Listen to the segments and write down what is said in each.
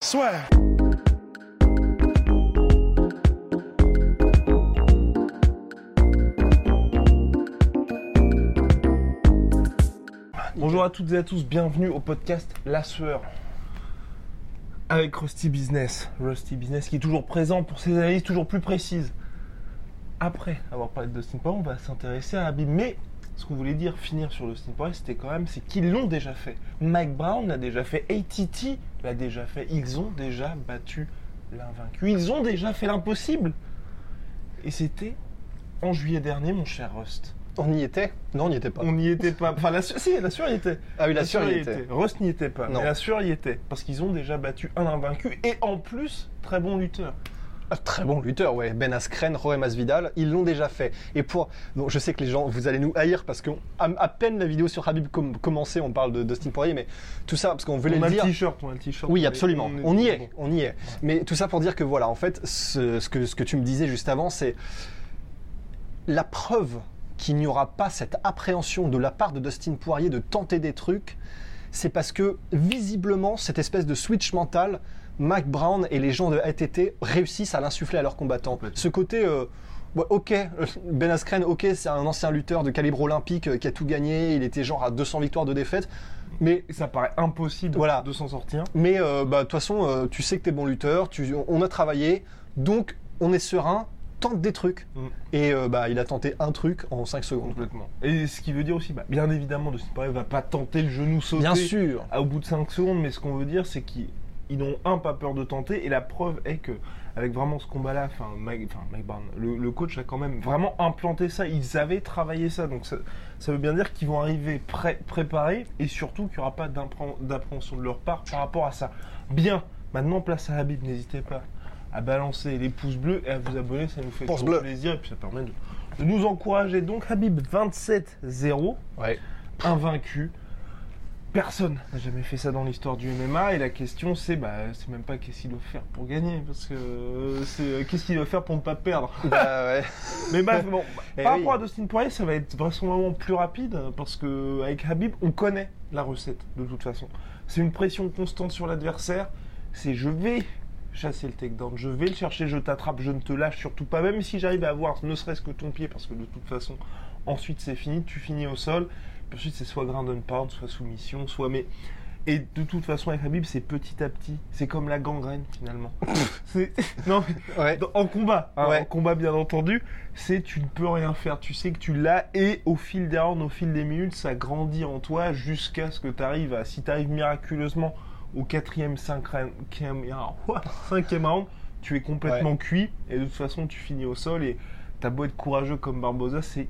Soit. Bonjour à toutes et à tous, bienvenue au podcast La Sueur. Avec Rusty Business. Rusty Business qui est toujours présent pour ses analyses toujours plus précises. Après avoir parlé de Dustin on va s'intéresser à Habib. Mais ce qu'on voulait dire, finir sur Dustin Poirier, c'était quand même, c'est qu'ils l'ont déjà fait. Mike Brown l'a déjà fait, ATT l'a déjà fait. Ils ont déjà battu l'invaincu. Ils ont déjà fait l'impossible. Et c'était en juillet dernier, mon cher Rust. On y était? Non, on n'y était pas. On n'y était pas. Enfin, la sueur, si, la sueur y était. Ah oui, la sueur y y était. Rust n'y était pas. Non. Mais la sueur y était. Parce qu'ils ont déjà battu un invaincu et en plus, très bon lutteur. Ah, très bon lutteur, ouais. Ben Askren, Roy Masvidal, ils l'ont déjà fait. Et pour, donc je sais que les gens, vous allez nous haïr parce qu'à à peine la vidéo sur Habib com commençait, on parle de Dustin Poirier, mais tout ça parce qu'on voulait on a le le dire. t-shirt, on a le t-shirt. Oui, absolument. On y est, bon. on y est. Mais tout ça pour dire que voilà, en fait, ce, ce que, ce que tu me disais juste avant, c'est la preuve qu'il n'y aura pas cette appréhension de la part de Dustin Poirier de tenter des trucs, c'est parce que visiblement, cette espèce de switch mental, Mike Brown et les gens de ATT réussissent à l'insuffler à leurs combattants. Ce côté, euh, ouais, ok, euh, Ben Askren, ok, c'est un ancien lutteur de calibre olympique euh, qui a tout gagné, il était genre à 200 victoires de défaite, mais ça paraît impossible Voilà. de s'en sortir. mais euh, bah, de toute façon, tu sais que t'es bon lutteur, tu, on a travaillé, donc on est serein, tente des trucs. Mm. Et euh, bah, il a tenté un truc en 5 secondes. Complètement. Et ce qui veut dire aussi, bah, bien évidemment, Dustin Poirier va pas tenter le genou sauté Bien sûr. à- au bout de 5 secondes, mais ce qu'on veut dire, c'est qu'ils ils n'ont un pas peur de tenter, et la preuve est que avec vraiment ce combat-là, enfin Mike, enfin, Mike Brown, le, le coach a quand même vraiment implanté ça, ils avaient travaillé ça, donc ça, ça veut bien dire qu'ils vont arriver prêts, préparés, et surtout qu'il n'y aura pas d'impré- d'appréhension de leur part par rapport à ça. Bien, maintenant place à Habib, n'hésitez pas à balancer les pouces bleus et à vous abonner, ça nous fait Pouce toujours bleu. plaisir, et puis ça permet de, de nous encourager. Donc Habib 27-0, Ouais. invaincu. Personne n'a jamais fait ça dans l'histoire du MMA et la question c'est bah c'est même pas qu'est-ce qu'il doit faire pour gagner parce que euh, c'est euh, qu'est-ce qu'il doit faire pour ne pas perdre? Bah, ouais. Mais bref bon, Eh par oui. rapport à Dustin Poirier ça va être vraisemblablement plus rapide parce que avec Habib on connaît la recette de toute façon. C'est une pression constante sur l'adversaire. C'est je vais chasser le takedown, je vais le chercher, je t'attrape, je ne te lâche surtout pas même si j'arrive à avoir ne serait-ce que ton pied parce que de toute façon ensuite c'est fini, tu finis au sol. Ensuite, c'est soit ground and pound, soit soumission, soit. Mais. Et de toute façon, avec Habib, c'est petit à petit. C'est comme la gangrène, finalement. Non, mais Ouais. dans- en combat, hein, Ouais. en combat, bien entendu, c'est tu ne peux rien faire. Tu sais que tu l'as, et au fil des rounds, au fil des minutes, ça grandit en toi jusqu'à ce que tu arrives à. Si tu arrives miraculeusement au quatrième, cinquième, cinquième round, tu es complètement cuit, et de toute façon, tu finis au sol, et t'as beau être courageux comme Barbosa, c'est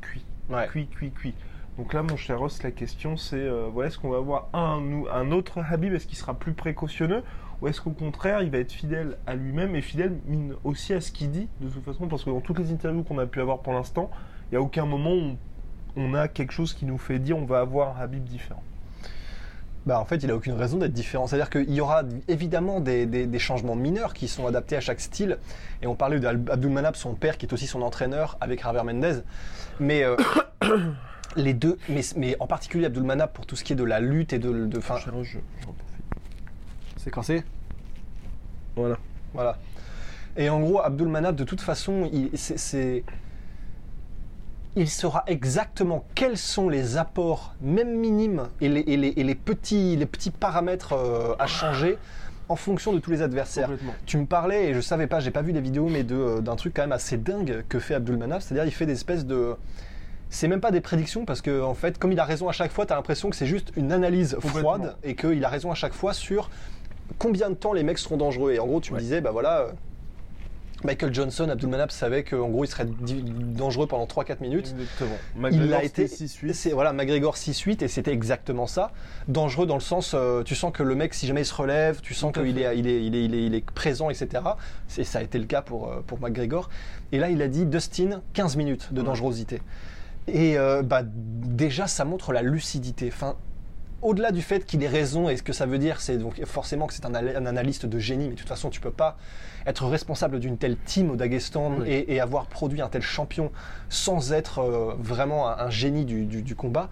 cuit Ouais. cuit, cuit, cuit. Donc là, mon cher Ross, la question c'est euh, voilà, est-ce qu'on va avoir un, un autre Habib? Est-ce qu'il sera plus précautionneux? Ou est-ce qu'au contraire, il va être fidèle à lui-même et fidèle aussi à ce qu'il dit, de toute façon? Parce que dans toutes les interviews qu'on a pu avoir pour l'instant, il n'y a aucun moment où on, a quelque chose qui nous fait dire on va avoir un Habib différent. Bah, en fait, il a aucune raison d'être différent. C'est-à-dire qu'il y aura évidemment des changements mineurs qui sont adaptés à chaque style. Et on parlait d'Abdul Manab, son père, qui est aussi son entraîneur, avec Javier Mendez. Mais euh, les deux, mais, mais en particulier Abdul Manab pour tout ce qui est de la lutte et de. de fin, c'est c'est Voilà. Voilà. Et en gros, Abdul Manab, de toute façon, il, c'est, c'est- il saura exactement quels sont les apports, même minimes, et les, et les- et les petits, les petits paramètres euh, à changer en fonction de tous les adversaires. Complètement. Tu me parlais, et je savais pas, j'ai pas vu les vidéos, mais de, euh, d'un truc quand même assez dingue que fait Abdul Manaf, c'est-à-dire il fait des espèces de... C'est même pas des prédictions parce que en fait, comme il a raison à chaque fois, tu as l'impression que c'est juste une analyse froide et qu'il a raison à chaque fois sur combien de temps les mecs seront dangereux. Et en gros, tu me disais, bah voilà, euh, Michael Johnson, Abdulmanap savait qu'en gros il serait dangereux pendant 3-4 minutes. Exactement. Il l'a été. c'était 6-8. C'est voilà, McGregor 6-8 et c'était exactement ça. Dangereux dans le sens, euh, tu sens que le mec, si jamais il se relève, tu sens qu'il est, il est, il est, il est, il est présent, etc. C'est, ça a été le cas pour, euh, pour McGregor. Et là, il a dit Dustin, 15 minutes de Ouais. Et euh, bah, déjà, ça montre la lucidité. Enfin, au-delà du fait qu'il ait raison et ce que ça veut dire, c'est donc forcément que c'est un, al- un analyste de génie, mais de toute façon, tu peux pas être responsable d'une telle team au Daghestan Oui. et, et avoir produit un tel champion sans être euh, vraiment un, un génie du, du- du combat.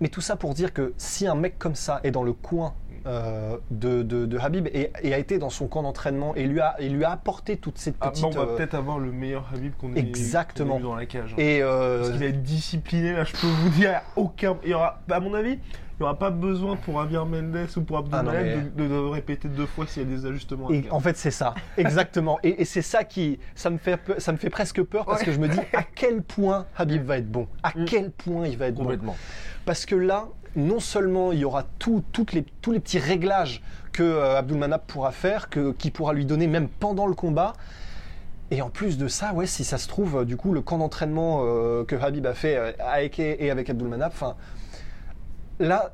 Mais tout ça pour dire que si un mec comme ça est dans le coin euh, de, de- de Habib et, et a été dans son camp d'entraînement et lui a, et lui a apporté toutes ces Ah, petites... bah, on va euh, peut-être avoir le meilleur Habib qu'on ait, Exactement. ait dans la cage. hein. et euh, Parce qu'il va être discipliné, là, je peux vous dire, aucun. Il y aura, à mon avis, il n'y aura pas besoin pour Javier Mendes ou pour Ah Abdoulaye mais- de, de répéter deux fois s'il y a des ajustements. Et en fait, c'est ça, exactement. et et c'est ça qui, ça me fait, peu- ça me fait presque peur parce Ouais. que je me dis à quel point Habib va être bon, à Mm. quel point il va être bon? Complètement. Parce que là, non seulement il y aura tous les petits réglages que euh, Abdulmanap pourra faire, que, qui pourra lui donner même pendant le combat. Et en plus de ça, ouais, si ça se trouve, euh, du coup, le camp d'entraînement euh, que Habib a fait euh, avec et avec Abdulmanap, là,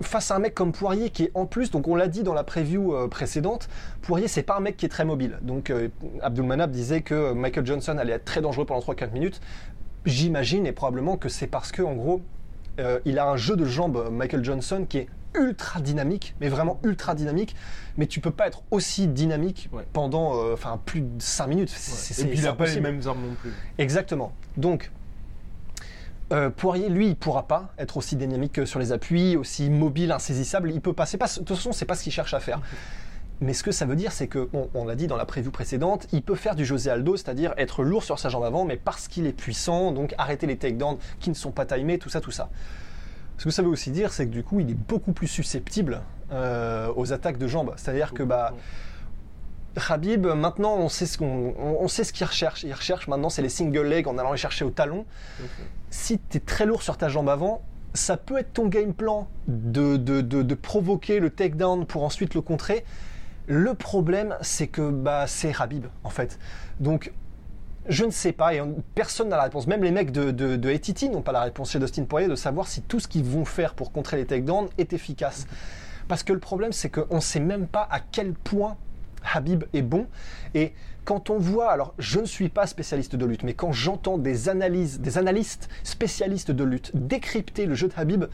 face à un mec comme Poirier qui est en plus, donc on l'a dit dans la preview précédente, Poirier c'est pas un mec qui est très mobile. Donc euh, Abdulmanap disait que Michael Johnson allait être très dangereux pendant 3-4 minutes. J'imagine et probablement que c'est parce que en gros, euh, il a un jeu de jambes Michael Johnson qui est ultra dynamique, mais vraiment ultra dynamique. Mais tu peux pas être aussi dynamique Ouais. pendant, euh, plus de 5 minutes. C'est- Ouais. Et puis il n'a pas les mêmes armes non plus. Exactement. Donc, euh, Poirier, lui, il pourra pas être aussi dynamique que sur les appuis, aussi mobile, insaisissable. Il peut pas. pas de toute façon, c'est pas ce qu'il cherche à faire. Mais ce que ça veut dire, c'est que, bon, on l'a dit dans la preview précédente, il peut faire du José Aldo, c'est-à-dire être lourd sur sa jambe avant, mais parce qu'il est puissant, donc arrêter les takedowns qui ne sont pas timés, tout ça, tout ça. Ce que ça veut aussi dire, c'est que du coup, il est beaucoup plus susceptible euh, aux attaques de jambes. C'est-à-dire que, bah, Khabib, maintenant, on sait ce qu'on, on, on sait ce qu'il recherche. Il recherche maintenant, c'est les single legs en allant les chercher au talon. Si tu es très lourd sur ta jambe avant, ça peut être ton game plan de, de, de- de provoquer le takedown pour ensuite le contrer. Le problème, c'est que bah, c'est Khabib, en fait. Donc, je ne sais pas, et on- personne n'a la réponse. Même les mecs de, de, n'ont pas la réponse chez Dustin Poirier de savoir si tout ce qu'ils vont faire pour contrer les takedowns est efficace. Parce que le problème, c'est qu'on ne sait même pas à quel point Habib est bon. Et quand on voit, alors je ne suis pas spécialiste de lutte, mais quand j'entends des analyses, des analystes spécialistes de lutte décrypter le jeu de Habib,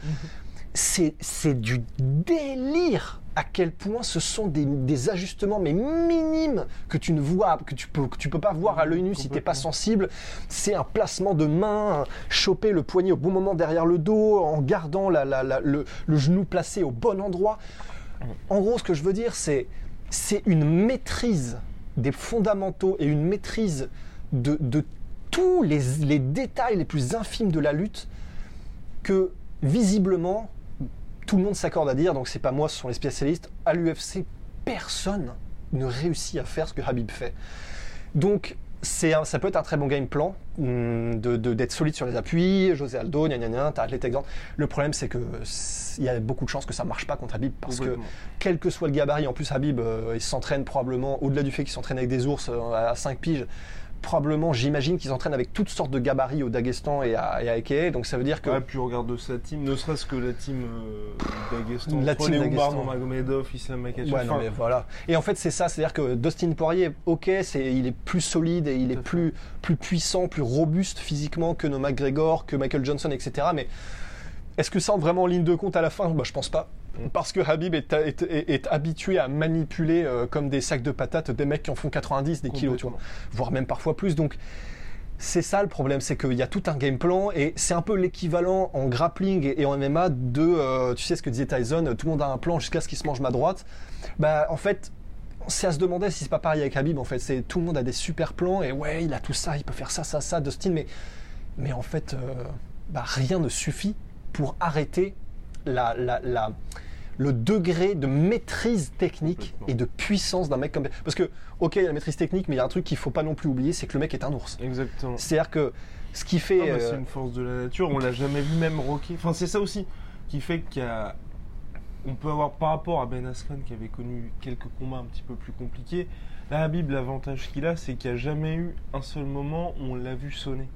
c'est c'est du délire à quel point ce sont des, des ajustements mais minimes que tu ne vois que tu peux que tu peux pas voir à l'œil nu si t'es pas sensible. C'est un placement de main choper le poignet au bon moment derrière le dos en gardant la- la- la- le, le genou placé au bon endroit. En gros ce que je veux dire c'est c'est une maîtrise des fondamentaux et une maîtrise de, de tous les, les détails les plus infimes de la lutte que visiblement tout le monde s'accorde à dire, donc c'est pas moi, ce sont les spécialistes, à l'UFC, personne ne réussit à faire ce que Habib fait. Donc c'est un- ça peut être un très bon game plan hum, de- d'être solide sur les appuis, José Aldo, gna gna gna, les takedowns. Le problème c'est que il y a beaucoup de chances que ça marche pas contre Habib parce que quel que soit le gabarit, en plus Habib, euh, il s'entraîne probablement, au-delà du fait qu'il s'entraîne avec des ours euh, à 5 piges, probablement, j'imagine qu'il s'entraîne avec toutes sortes de gabarits au Daghestan et à, et à Eke, donc ça veut dire que... Ouais, puis on regarde sa team, ne serait-ce que la team euh, Daghestan. La team Daghestan. Nurmagomedov, Islam Makhachev. Ouais, non, mais voilà. Et en fait, c'est ça, c'est-à-dire que Dustin Poirier, ok, c'est, il est plus solide et il est plus, plus puissant, plus robuste physiquement que nos McGregor, que Michael Johnson, etc. Mais est-ce que ça entre vraiment en ligne de compte à la fin? Bah, Je pense pas. Parce que Habib est, est- est- est habitué à manipuler euh, comme des sacs de patates des mecs qui en font 90, des kilos, tu vois, voire même parfois plus. Donc, c'est ça le problème, c'est qu'il y a tout un game plan et c'est un peu l'équivalent en grappling et, et en MMA de, euh, tu sais ce que disait Tyson, tout le monde a un plan jusqu'à ce qu'il se mange ma droite. Bah, en fait, c'est à se demander si c'est pas pareil avec Habib. En fait, c'est tout le monde a des super plans et ouais, il a tout ça, il peut faire ça, ça, ça, Dustin, mais mais en fait, euh, bah, rien ne suffit pour arrêter la, la, la- le degré de maîtrise technique et de puissance d'un mec comme parce que ok, il y a la maîtrise technique, mais il y a un truc qu'il faut pas non plus oublier, c'est que le mec est un ours. Exactement. C'est-à-dire que ce qui fait, Ah bah, euh, C'est une force de la nature, on l'a jamais vu même rocker. Enfin, c'est ça aussi qui fait qu'il y a on peut avoir par rapport à Ben Askren qui avait connu quelques combats un petit peu plus compliqués. Là, Habib, l'avantage qu'il a, c'est qu'il n'y a jamais eu un seul moment où on l'a vu sonner.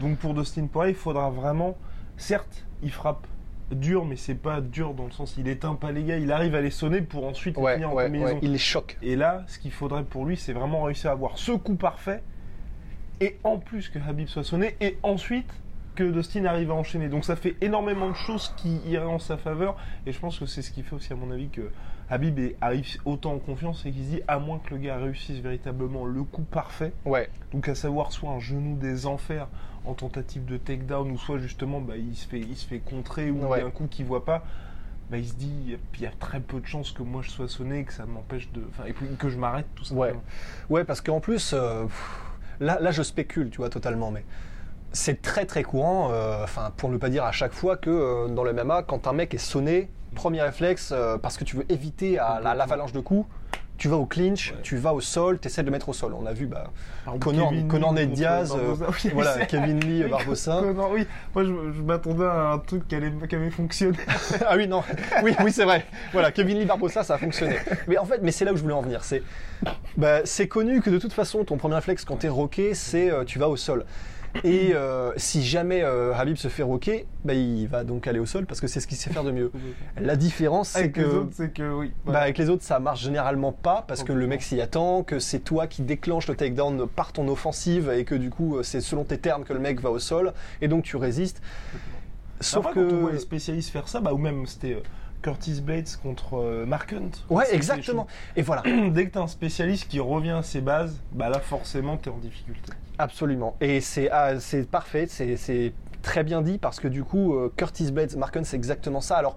Donc pour Dustin Poirier, il faudra vraiment, certes, il frappe dur, mais c'est pas dur dans le sens il éteint pas les gars, il arrive à les sonner pour ensuite les Ouais, en combinaison. ouais, il les choque. Et là, ce qu'il faudrait pour lui, c'est vraiment réussir à avoir ce coup parfait, et en plus que Habib soit sonné, et ensuite que Dustin arrive à enchaîner. Donc ça fait énormément de choses qui iraient en sa faveur, et je pense que c'est ce qui fait aussi, à mon avis, que Habib arrive autant en confiance, et qu'il se dit, à moins que le gars réussisse véritablement le coup parfait, Ouais, donc à savoir soit un genou des enfers en tentative de takedown, ou soit justement bah, il, se fait, il se fait contrer, ou Ouais. il y a un coup qu'il voit pas. Bah, il se dit, il y a très peu de chances que moi je sois sonné, et que ça m'empêche de. Enfin, et puis que je m'arrête tout simplement. Ouais. Ouais, parce qu'en plus, euh, là, là, je spécule, tu vois, totalement, mais c'est très très courant, euh, enfin, pour ne pas dire à chaque fois que euh, dans le MMA, quand un mec est sonné, premier réflexe, parce que tu veux éviter à l'avalanche de coups, tu vas au clinch, Ouais. tu vas au sol, tu essaies de le mettre au sol. On a vu bah, exemple, Connor, Kevin Connor Lee Diaz, euh, Barboza. Oui, voilà, Kevin Lee, Barbosa. Connor, oui, moi je, je m'attendais à un truc qui, allait, qui avait fonctionné. ah oui, non, oui, oui, c'est vrai. Voilà, Kevin Lee Barbosa, ça a fonctionné. Mais en fait, mais c'est là où je voulais en venir. C'est, bah, c'est connu que de toute façon, ton premier réflexe quand t'es roqué, c'est euh, tu vas au sol. Et euh, si jamais euh, Habib se fait roquer, bah, il va donc aller au sol parce que c'est ce qu'il sait faire de mieux. La différence, c'est Avec que les autres, c'est que oui. bah, avec les autres, ça marche généralement pas parce que le mec s'y attend, que c'est toi qui déclenche le takedown par ton offensive et que du coup, euh, c'est selon tes termes que le mec va au sol et donc tu résistes. Sauf Après, que. quand on voit les spécialistes faire ça, bah, ou même c'était Curtis Blades contre euh, Mark Hunt. Ouais, exactement. Et voilà. Dès que tu as un spécialiste qui revient à ses bases, bah là forcément tu es en difficulté. Absolument. Et c'est ah, c'est parfait, c'est c'est très bien dit parce que du coup, euh, Curtis Blades, Marken, c'est exactement ça. Alors,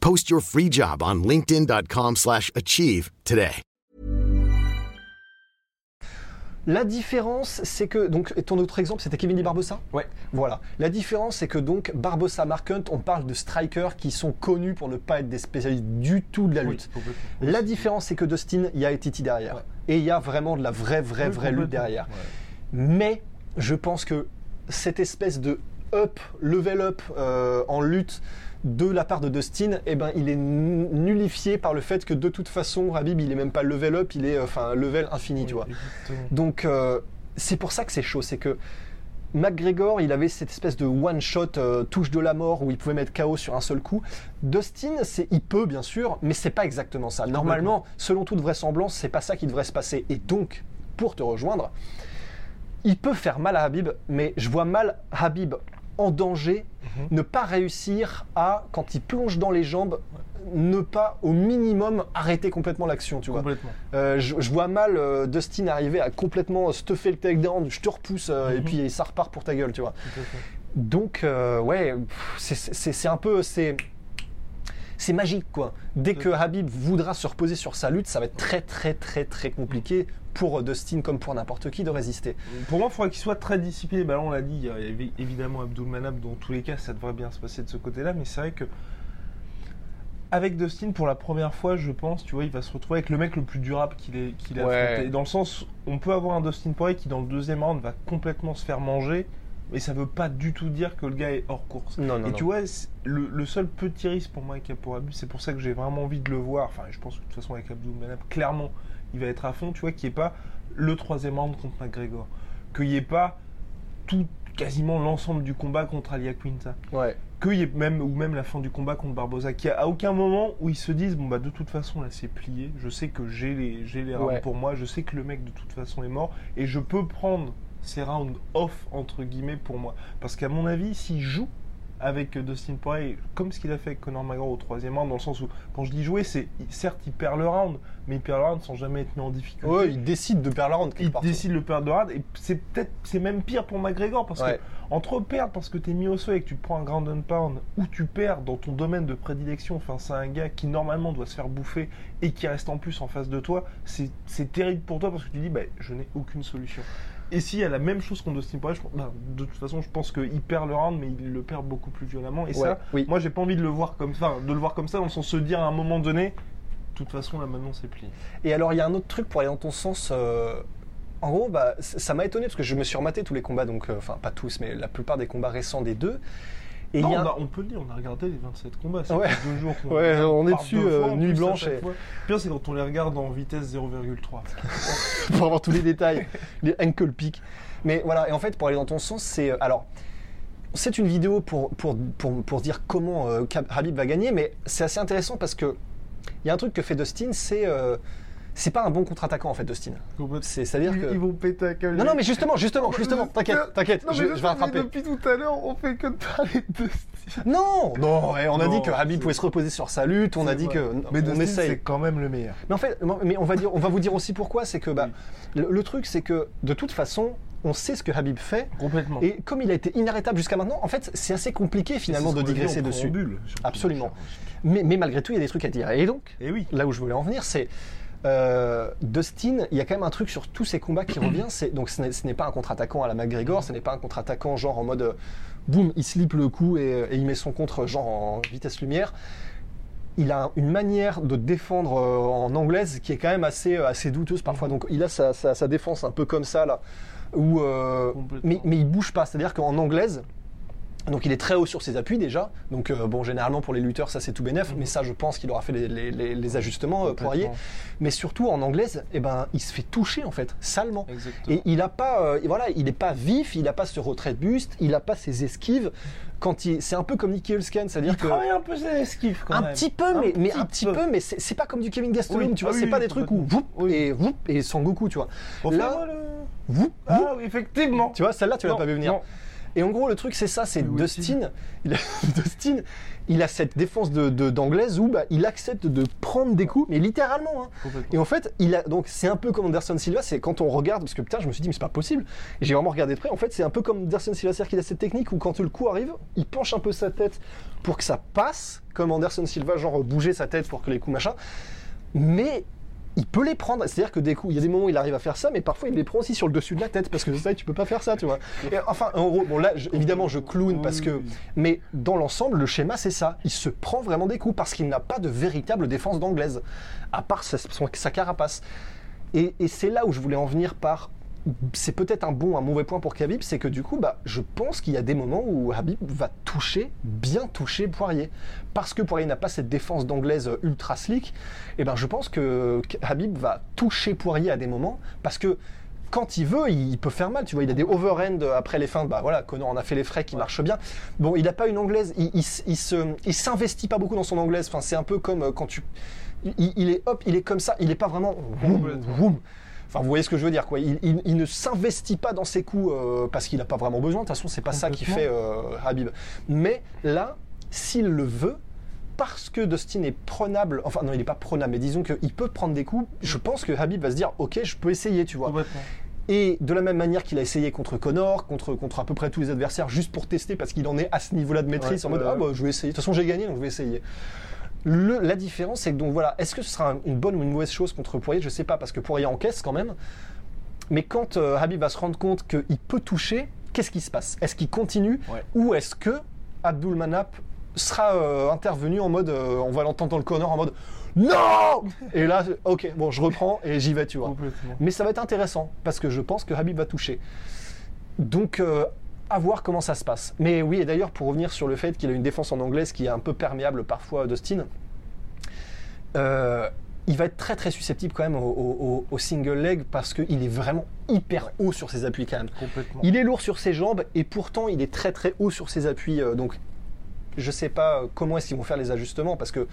Post your free job on linkedin.com/achieve slash achieve today. la différence, c'est que donc et ton autre exemple, c'était Kevin Lee Barbosa. Ouais. Voilà. La différence, c'est que donc Barbosa, Marken, on parle de strikers qui sont connus pour ne pas être des spécialistes du tout de la lutte. La différence, c'est que Dustin, il y a Etiti derrière. Ouais. Et il y a vraiment de la vraie, vraie, Oui, vraie lutte derrière. Ouais. Mais je pense que cette espèce de up, level up euh, en lutte de la part de Dustin, eh ben, il est nullifié par le fait que de toute façon, Habib, il est même pas level up, il est euh, enfin level infini, tu vois. Exactement. Donc euh, c'est pour ça que c'est chaud, c'est que McGregor, il avait cette espèce de one shot euh, touche de la mort où il pouvait mettre KO sur un seul coup. Dustin, c'est il peut bien sûr, mais c'est pas exactement ça. Normalement, selon toute vraisemblance, c'est pas ça qui devrait se passer. Et donc, pour te rejoindre, il peut faire mal à Habib, mais je vois mal Habib en danger, Mhm. ne pas réussir à, quand il plonge dans les jambes, ne pas au minimum arrêter complètement l'action, tu vois. Complètement. Euh, je, je vois mal euh, Dustin arriver à complètement stuffer le takedown, je te repousse euh, et Mhm. puis ça repart pour ta gueule, tu vois. Donc ouais, c'est un peu c'est c'est magique quoi. Dès que Habib voudra se reposer sur sa lutte, ça va être très très très très compliqué pour Dustin comme pour n'importe qui de résister. Pour moi, il faudrait qu'il soit très discipliné. Bah là, on l'a dit, il y a évi- évidemment Abdul Manab, dans tous les cas, ça devrait bien se passer de ce côté-là, mais c'est vrai que avec Dustin, pour la première fois, je pense, tu vois, il va se retrouver avec le mec le plus durable qu'il ait, qu'il a Ouais. affronté. Dans le sens, on peut avoir un Dustin Poirier qui, dans le deuxième round, va complètement se faire manger, mais ça veut pas du tout dire que le gars est hors course. Non non Et non. tu vois, le, le seul petit risque pour moi avec Abdul, c'est pour ça que j'ai vraiment envie de le voir. Enfin, je pense que de toute façon, avec Abdul Manab, clairement, il va être à fond. Tu vois, qu'il n'y ait pas le troisième round contre McGregor. Qu'il n'y ait pas tout, quasiment l'ensemble du combat contre Alia Quinta. ouais. Qu'il y ait même, ou même la fin du combat contre Barbosa. Qu'il n'y a à aucun moment où ils se disent, bon, bah, de toute façon, là, c'est plié. Je sais que j'ai les, j'ai les Ouais. pour moi. Je sais que le mec, de toute façon, est mort. Et je peux prendre ces rounds off, entre guillemets, pour moi. Parce qu'à mon avis, s'il joue, avec Dustin Poirier, comme ce qu'il a fait avec Conor McGregor au troisième round, dans le sens où, quand je dis jouer, c'est certes il perd le round, mais il perd le round sans jamais être mis en difficulté. Ouais, il décide de perdre ronde quelque il part. décide de le perdre de round, et c'est peut-être, c'est même pire pour McGregor, parce Ouais. que entre perdre parce que t'es mis au sol et que tu prends un ground and pound, ou tu perds dans ton domaine de prédilection face à un gars qui normalement doit se faire bouffer et qui reste en plus en face de toi, c'est c'est terrible pour toi parce que tu dis, bah, je n'ai aucune solution. Et s'il y a la même chose contre Dustin Poirier, je bah, de toute façon, je pense qu'il perd le round, mais il le perd beaucoup plus violemment. Et Ouais, ça, oui. moi, j'ai pas envie de le voir comme ça, de le voir comme ça, dans le sens de se dire à un moment donné, de toute façon, là maintenant, c'est plié. Et alors, il y a un autre truc pour aller dans ton sens. euh, En gros, bah, ça m'a étonné parce que je me suis rematé tous les combats, donc, euh, enfin, pas tous, mais la plupart des combats récents des deux. Et il Non, y a on, a- on peut le dire, on a regardé les 27 combats. Ça Ouais. deux jours qu'on Ouais, on est dessus, euh, nuit blanche et- pire, c'est quand on les regarde en vitesse 0,3. pour avoir tous les détails, les ankle pick. Mais voilà, et en fait, pour aller dans ton sens, c'est. euh, Alors, c'est une vidéo pour, pour, pour, pour dire comment euh, Habib va gagner, mais c'est assez intéressant parce que il y a un truc que fait Dustin, c'est. euh, c'est pas un bon contre-attaquant en fait, Dustin. C'est- C'est-à-dire que. ils vont péter câble. Non, non, mais justement, justement, justement, t'inquiète, t'inquiète, je, vais rattraper. Depuis tout à l'heure, on fait que de parler de Dustin. Non, non, ouais, on a dit que Habib pouvait se reposer sur sa lutte, on a dit vrai. que. Mais on Dustin, essaye. c'est quand même le meilleur. Mais en fait, mais on va, dire, on va vous dire aussi pourquoi, c'est que bah, le, le truc, c'est que de toute façon, on sait ce que Habib fait, Complètement. et comme il a été inarrêtable jusqu'à maintenant, en fait, c'est assez compliqué finalement de digresser dessus. Absolument. Mais, mais malgré tout, il y a des trucs à dire. Et donc, Et oui. là où je voulais en venir, c'est euh, Dustin, il y a quand même un truc sur tous ces combats qui revient. C'est donc ce n'est- pas un contre-attaquant à la McGregor, ce n'est pas un contre-attaquant genre en mode euh, boum, il slip le coup et, et il met son contre genre en vitesse lumière. Il a une manière de défendre euh, en anglaise qui est quand même assez, euh, assez douteuse parfois. Donc il a sa, sa- sa défense un peu comme ça là, où, euh, mais, mais il bouge pas. C'est-à-dire qu'en anglaise, donc il est très haut sur ses appuis déjà. Donc euh, bon, généralement pour les lutteurs ça c'est tout bénef, mais ça je pense qu'il aura fait les, les- les- les ajustements euh, Poirier. Complètement. Mais surtout en anglaise, eh ben il se fait toucher en fait, salement. Exactement. Et il a pas, euh, voilà, il n'est pas vif, il n'a pas ce retrait de buste, il n'a pas ses esquives. Quand il, c'est un peu comme Nicky Hulsken, c'est-à-dire que travaille un peu ses esquives quand un même. petit peu, mais, mais un petit petit peu, mais c'est pas comme du Kevin Gastelum, Oui. tu vois, Ah c'est oui, pas oui, des trucs où whoop, et whoop, et Sangoku, tu vois. Là, le- whoop, Ah effectivement. tu vois, celle-là tu l'as pas vu venir. non. Et en gros, le truc, c'est ça, c'est Dustin, il a, Dustin, il a cette défense de, d'anglaise où bah, il accepte de prendre des coups, mais littéralement. hein. Et en fait, il a donc c'est un peu comme Anderson Silva, c'est quand on regarde parce que putain, je me suis dit mais c'est pas possible. Et j'ai vraiment regardé de près. En fait, c'est un peu comme Anderson Silva, c'est-à-dire qu'il a cette technique où quand le coup arrive, il penche un peu sa tête pour que ça passe, comme Anderson Silva, genre bouger sa tête pour que les coups machin. Mais il peut les prendre, c'est-à-dire que des coups, il y a des moments où il arrive à faire ça, mais parfois il les prend aussi sur le dessus de la tête parce que ça, tu peux pas faire ça, tu vois. Et enfin, en gros, bon là, je- évidemment, je clown parce que, mais dans l'ensemble, le schéma c'est ça. Il se prend vraiment des coups parce qu'il n'a pas de véritable défense d'anglaise, à part sa, son- sa carapace. Et, et c'est là où je voulais en venir par. C'est peut-être un bon, un mauvais point pour Khabib, c'est que du coup, bah, je pense qu'il y a des moments où Habib va toucher, bien toucher Poirier. Parce que Poirier n'a pas cette défense d'anglaise ultra slick, et ben je pense que Habib va toucher Poirier à des moments, parce que quand il veut, il peut faire mal. Tu vois, il a des overhand après les fins. Bah voilà, Connor en a fait les frais qui marchent bien. Bon, il n'a pas une anglaise. Il, il, se, il s'investit pas beaucoup dans son anglaise. Enfin, c'est un peu comme euh, quand tu, il, il est hop, il est comme ça. Il est pas vraiment. Enfin, vous voyez ce que je veux dire, quoi. Il, il- il ne s'investit pas dans ses coups euh, parce qu'il n'a pas vraiment besoin. De toute façon, c'est pas ça qui fait euh, Habib. Mais là, s'il le veut, parce que Dustin est prenable, enfin non, il n'est pas prenable, mais disons qu'il peut prendre des coups, je pense que Habib va se dire, ok, je peux essayer, tu vois. Et de la même manière qu'il a essayé contre Connor, contre, contre à peu près tous les adversaires, juste pour tester, parce qu'il en est à ce niveau-là de maîtrise, Ouais, en mode, ah bah je vais essayer, de toute façon j'ai gagné, donc je vais essayer. Le- la différence, c'est que donc voilà, est-ce que ce sera un- une bonne ou une mauvaise chose contre Poirier? Je sais pas, parce que Poirier encaisse quand même. Mais quand euh, Habib va se rendre compte qu'il peut toucher, qu'est-ce qui se passe? Est-ce qu'il continue? Ouais. ou est-ce que Abdul Manap sera euh, intervenu en mode, euh, on va l'entendre dans le corner en mode non Et là, ok, bon, je reprends et j'y vais, tu vois. Mais ça va être intéressant parce que je pense que Habib va toucher. Donc, à voir comment ça se passe. Mais oui, et d'ailleurs, pour revenir sur le fait qu'il a une défense en anglaise qui est un peu perméable parfois à Dustin, euh, il va être très très susceptible quand même au, au- au single leg parce qu'il est vraiment hyper haut sur ses appuis quand même. Complètement. Il est lourd sur ses jambes et pourtant il est très très haut sur ses appuis. euh, donc je sais pas euh, comment est-ce qu'ils vont faire les ajustements parce que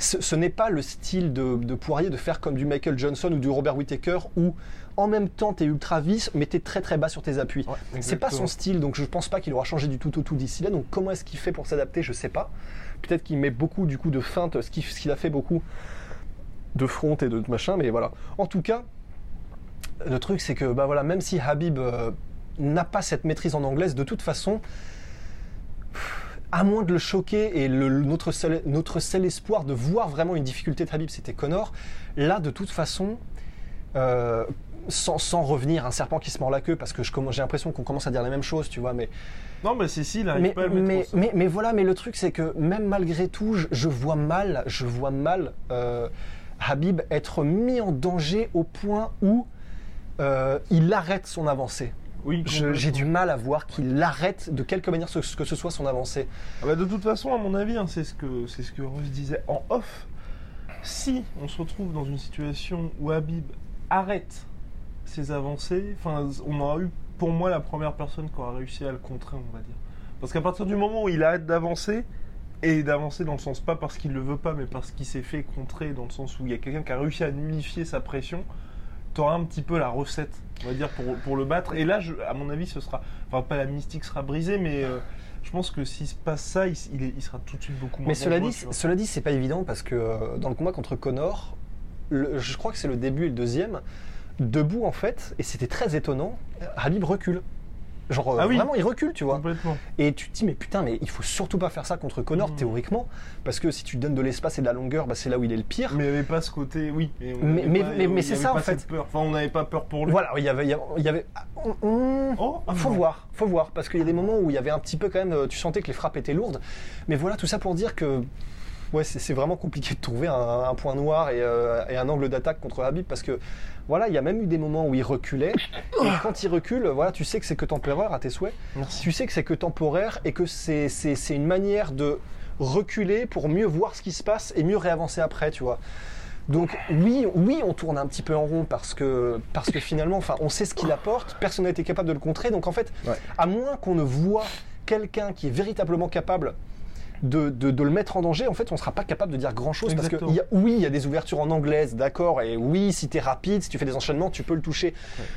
ce, ce n'est pas le style de, de Poirier de faire comme du Michael Johnson ou du Robert Whittaker où en même temps t'es ultra vis mais t'es très très bas sur tes appuis. Ouais, c'est pas son style donc je pense pas qu'il aura changé du tout au tout d'ici là. Donc comment est-ce qu'il fait pour s'adapter Je sais pas. Peut-être qu'il met beaucoup du coup de ce qu'il ce qu'il a fait beaucoup de front et de machin, mais voilà. En tout cas, le truc c'est que bah voilà, même si Habib euh, n'a pas cette maîtrise en anglaise, de toute façon, à moins de le choquer et le- notre, seul, notre seul espoir de voir vraiment une difficulté de Habib, c'était Connor. Là, de toute façon, euh, sans, sans revenir un serpent qui se mord la queue, parce que j'ai l'impression qu'on commence à dire la même chose, tu vois, mais Non, mais si, si, il arrive mais, pas mais, mais, mais voilà, mais le truc c'est que même malgré tout, je, je vois mal, je vois mal euh, Habib être mis en danger au point où euh, il arrête son avancée. Oui, J'ai du mal à voir qu'il arrête de quelque manière ce, que ce soit son avancée. Ah bah, de toute façon, à mon avis, hein, c'est ce que c'est ce que Russ disait en off. Si on se retrouve dans une situation où Habib arrête ses avancées, enfin, on aura eu pour moi la première personne qui aura réussi à le contrer, on va dire. Parce qu'à partir du moment où il arrête d'avancer, et d'avancer dans le sens pas parce qu'il le veut pas, mais parce qu'il s'est fait contrer, dans le sens où il y a quelqu'un qui a réussi à nullifier sa pression, un petit peu la recette, on va dire, pour, pour le battre. Et là, je- à mon avis, ce sera, enfin, pas la mystique sera brisée, mais euh, je pense que s'il se passe ça, il, il est- il sera tout de suite beaucoup moins. Mais cela dit, cela dit, c'est pas évident parce que euh, dans le combat contre Connor, le- je crois que c'est le début et le deuxième, debout en fait, et c'était très étonnant, Habib recule. Genre euh, Ah oui. vraiment il recule, tu vois. complètement. Et tu te dis mais putain mais il faut surtout pas faire ça contre Connor Mm. théoriquement parce que si tu donnes de l'espace et de la longueur, bah, c'est là où il est le pire. Mais il n'y avait pas ce côté, oui. Mais, Mais- mais- c'est ça, en fait. Peur. Enfin, on n'avait pas peur pour lui. Voilà, il y avait, il y avait, ah, on- Oh, ah faut non. voir, faut voir, parce qu'il y a des moments où il y avait un petit peu quand même, euh, tu sentais que les frappes étaient lourdes, mais voilà, tout ça pour dire que ouais, c'est c'est vraiment compliqué de trouver un, un point noir et, euh, et un angle d'attaque contre Habib, parce que voilà, il y a même eu des moments où il reculait, et quand il recule, voilà, tu sais que c'est que temporaire à tes souhaits, Merci. tu sais que c'est que temporaire et que c'est c'est- c'est une manière de reculer pour mieux voir ce qui se passe et mieux réavancer après, tu vois. Donc oui, oui, on tourne un petit peu en rond parce que, parce que finalement, enfin, on sait ce qu'il apporte, personne n'a été capable de le contrer. Donc en fait, Ouais. à moins qu'on ne voit quelqu'un qui est véritablement capable de, de- de le mettre en danger, en fait, on ne sera pas capable de dire grand-chose parce que y a- oui, il y a des ouvertures en anglaise, d'accord, et oui, si tu es rapide, si tu fais des enchaînements, tu peux le toucher.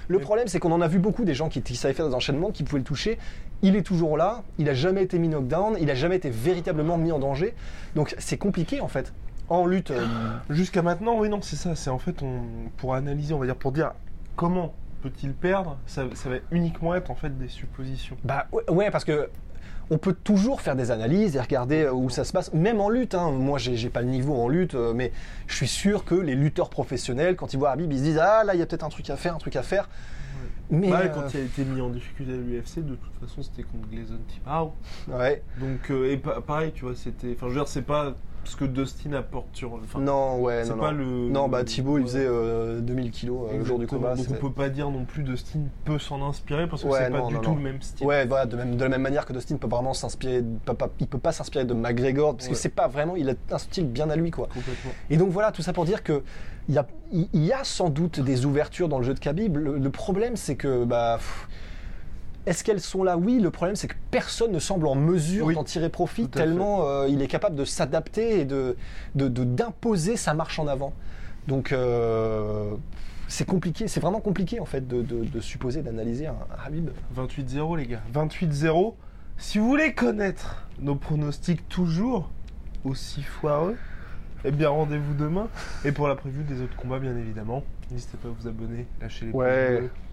Le Mais- problème, c'est qu'on en a vu beaucoup des gens qui, qui savaient faire des enchaînements, qui pouvaient le toucher. Il est toujours là, il a jamais été mis knockdown, il a jamais été véritablement mis en danger. Donc c'est compliqué en fait. En lutte, euh, Jusqu'à maintenant, oui, non, c'est ça. C'est en fait, on, pour analyser, on va dire, pour dire comment peut-il perdre, ça, ça va uniquement être en fait des suppositions. bah ouais, parce que on peut toujours faire des analyses et regarder euh, où ça se passe, même en lutte. hein. Moi, j'ai pas le niveau en lutte, euh, mais je suis sûr que les lutteurs professionnels, quand ils voient Habib, ils se disent ah là, il y a peut-être un truc à faire, un truc à faire. Mais Bah, euh, quand il a été mis en difficulté à l'UFC, de toute façon, c'était contre Gleason Timao. ouais, Donc, euh, et pa- pareil, tu vois, c'était. Enfin, je veux dire, c'est pas ce que Dustin apporte sur. Enfin, non, ouais, non, pas non. le. Non, bah Thibaut, il faisait euh, 2000 kilos euh, le jour du combat. Donc, on peut pas dire non plus Dustin peut s'en inspirer parce que Ouais, c'est pas non, du non, tout le même style. Ouais, voilà, de, même, de la même manière que Dustin peut vraiment s'inspirer, il peut pas s'inspirer de McGregor parce Ouais. que c'est pas vraiment, il a un style bien à lui quoi. Complètement. Et donc voilà, tout ça pour dire que il y a, y a sans doute des ouvertures dans le jeu de Khabib. Le, le problème c'est que bah pff, est-ce qu'elles sont là? Oui. Le problème c'est que personne ne semble en mesure Oui, d'en tirer profit tellement euh, il est capable de s'adapter et de de- de- d'imposer sa marche en avant. Donc euh, c'est compliqué, c'est vraiment compliqué en fait de, de- de supposer, d'analyser un, un Habib. 28-0 les gars. 28-0. Si vous voulez connaître nos pronostics toujours aussi foireux, eh bien rendez-vous demain. Et pour la prévue des autres combats bien évidemment, n'hésitez pas à vous abonner, lâcher les Ouais.